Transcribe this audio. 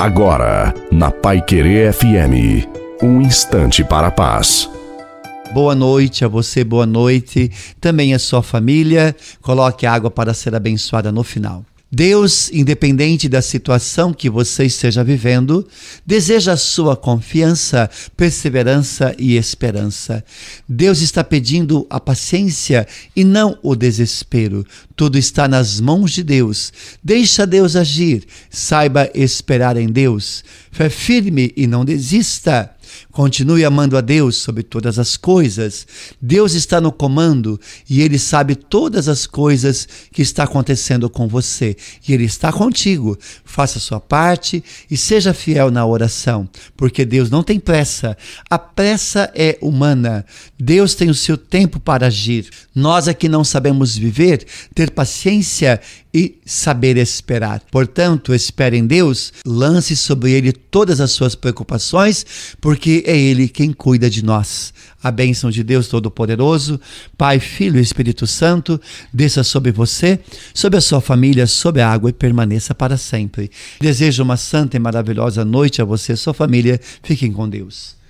Agora, na Pai Querer FM, um instante para a paz. Boa noite a você, boa noite. Também a sua família. Coloque água para ser abençoada no final. Deus, independente da situação que você esteja vivendo, deseja a sua confiança, perseverança e esperança. Deus está pedindo a paciência e não o desespero. Tudo está nas mãos de Deus. Deixa Deus agir. Saiba esperar em Deus. Fé firme e não desista. Continue amando a Deus sobre todas as coisas. Deus está no comando e Ele sabe todas as coisas que está acontecendo com você. E Ele está contigo. Faça a sua parte e seja fiel na oração, porque Deus não tem pressa. A pressa é humana. Deus tem o seu tempo para agir. Nós aqui não sabemos viver, ter paciência e saber esperar. Portanto, espere em Deus, lance sobre Ele todas as suas preocupações, porque é Ele quem cuida de nós. A bênção de Deus Todo-Poderoso, Pai, Filho e Espírito Santo, desça sobre você, sobre a sua família, sobre a água e permaneça para sempre. Desejo uma santa e maravilhosa noite a você e sua família. Fiquem com Deus.